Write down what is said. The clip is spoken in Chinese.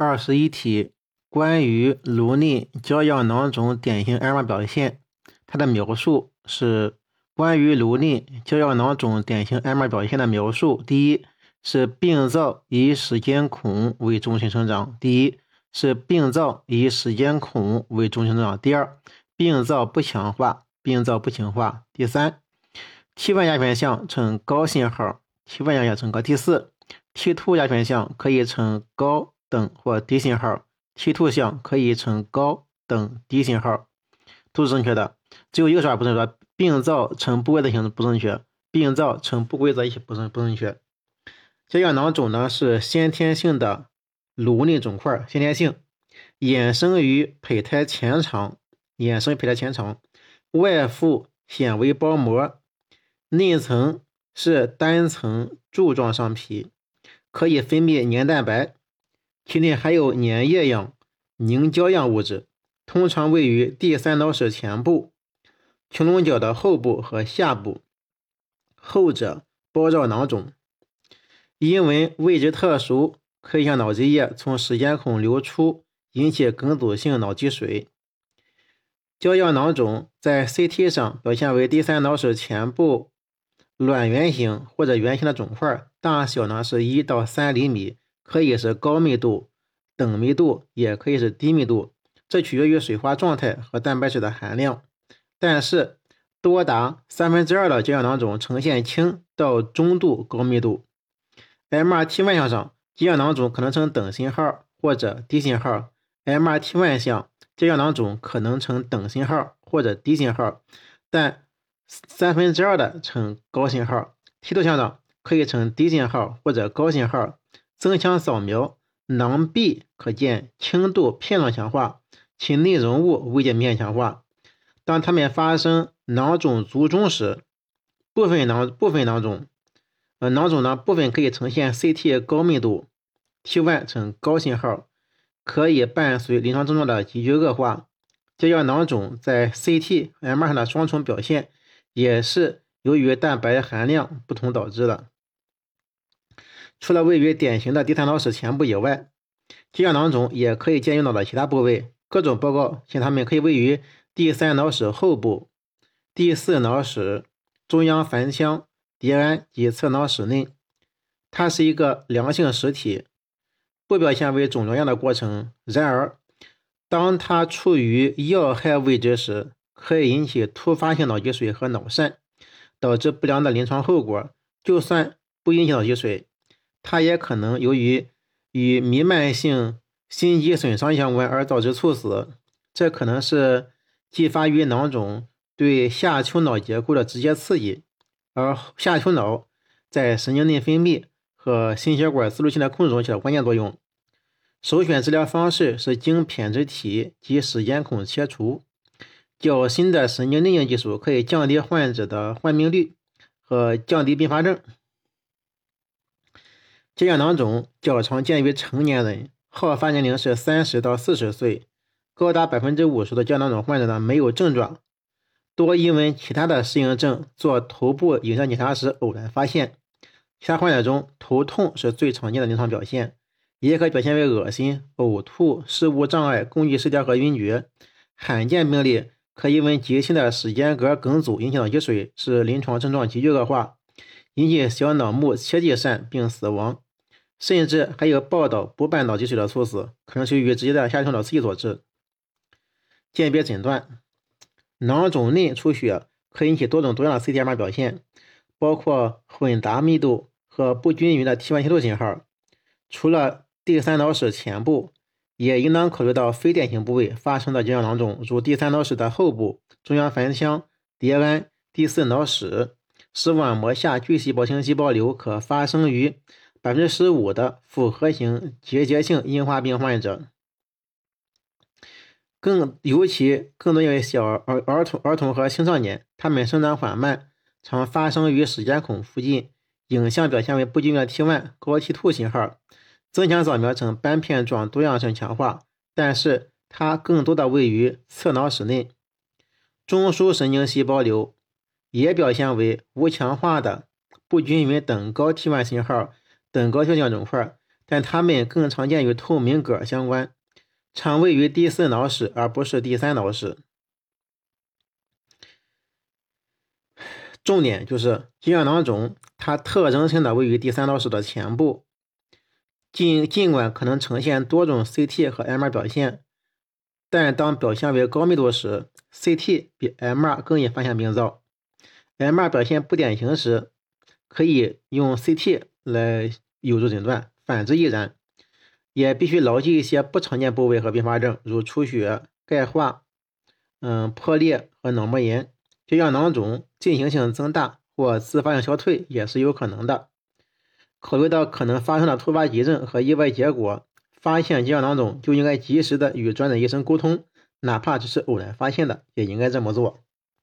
二十一题，关于颅内胶样囊肿典型 MR 表现，它的描述是关于颅内胶样囊肿典型 MR 表现的描述。第一是病灶以室间孔为中心生长。第一是病灶以室间孔为中心生长。第二，病灶不强化，病灶不强化。第三，T 1压片项呈高信号，T 1压片呈高。第四，T2 压片项可以呈高。等或低信号，T2 项可以呈高等低信号，都是正确的。只有一个说法不正确，病灶呈不规则形式不正确，病灶呈不规则也不正不正确。胶样囊肿呢是先天性的颅内肿块，先天性，衍生于胚胎前肠，衍生于胚胎前肠，外附纤维包膜，内层是单层柱状上皮，可以分泌粘蛋白。体内还有粘液样、凝胶样物质，通常位于第三脑室前部、穹窿角的后部和下部，后者包绕囊肿。因为位置特殊，可以向脑积液从室间孔流出，引起梗阻性脑积水。胶样囊肿在 CT 上表现为第三脑室前部卵圆形或者圆形的肿块，大小呢是一到三厘米。可以是高密度、等密度，也可以是低密度，这取决于水花状态和蛋白质的含量。但是，多达三分之二的胶样囊肿呈现轻到中度高密度。MRT 万向上，胶样囊肿可能呈等信号或者低信号；MRT 万向，胶样囊肿可能呈等信号或者低信号，但三分之二的呈高信号。T 图向上可以呈低信号或者高信号。增强扫描，囊壁可见轻度片状强化，其内容物未见明显强化。当它们发生囊肿卒中时，部分囊部分囊肿，呃囊肿呢部分可以呈现 CT 高密度，T1 呈高信号，可以伴随临床症状的急剧恶化。胶样囊肿在 CTM 上的双重表现，也是由于蛋白含量不同导致的。除了位于典型的第三脑室前部以外，胶样囊肿也可以见于脑的其他部位。各种报告显它们可以位于第三脑室后部、第四脑室、中央盆腔、蝶鞍及侧脑室内。它是一个良性实体，不表现为肿瘤样的过程。然而，当它处于要害位置时，可以引起突发性脑积水和脑疝，导致不良的临床后果。就算不引起脑积水，它也可能由于与弥漫性心肌损伤相关而导致猝死，这可能是继发于囊肿对下丘脑结构的直接刺激，而下丘脑在神经内分泌和心血管自律性的控制中起了关键作用。首选治疗方式是经胼胝体及室间孔切除。较新的神经内镜技术可以降低患者的患病率和降低并发症。胶样囊肿较常见于成年人，好发年龄是三十到四十岁，高达百分之五十的胶囊肿患者呢没有症状，多因为其他的适应症做头部影像检查时偶然发现。其他患者中，头痛是最常见的临床表现，也可表现为恶心、呕吐、视物障碍、共济失调和晕厥。罕见病例可因为急性的室间隔梗阻引起脑积水，使临床症状急剧恶化，引起小脑幕切迹疝并死亡。甚至还有报道不伴脑积水的猝死，可能是由于直接的下丘脑刺激所致。鉴别诊断，囊肿内出血可引起多种多样的 CT-MR 表现，包括混杂密度和不均匀的 T1、T2 信号。除了第三脑室前部，也应当考虑到非典型部位发生的结样囊肿，如第三脑室的后部、中央盆腔、蝶鞍、第四脑室。视网膜下巨细胞性细胞瘤可发生于。百分之十五的复合型结节性硬化病患者，更尤其更多因为小儿儿童儿童和青少年，他们生长缓慢，常发生于室间孔附近，影像表现为不均匀的 T1 高 T2 信号，增强扫描呈斑片状多样性强化，但是它更多的位于侧脑室内，中枢神经细胞瘤也表现为无强化的不均匀等高 T1 信号。等高效样肿块，但它们更常见与透明革相关，常位于第四脑室而不是第三脑室。重点就是结肠囊肿，它特征性的位于第三脑室的前部。尽尽管可能呈现多种 CT 和 MR 表现，但当表现为高密度时，CT 比 MR 更易发现病灶。MR 表现不典型时，可以用 CT 来有助诊断，反之亦然。也必须牢记一些不常见部位和并发症，如出血、钙化、嗯破裂和脑膜炎。结肠囊肿进行性增大或自发性消退也是有可能的。考虑到可能发生的突发急症和意外结果，发现结肠囊肿就应该及时的与专诊医生沟通，哪怕只是偶然发现的，也应该这么做。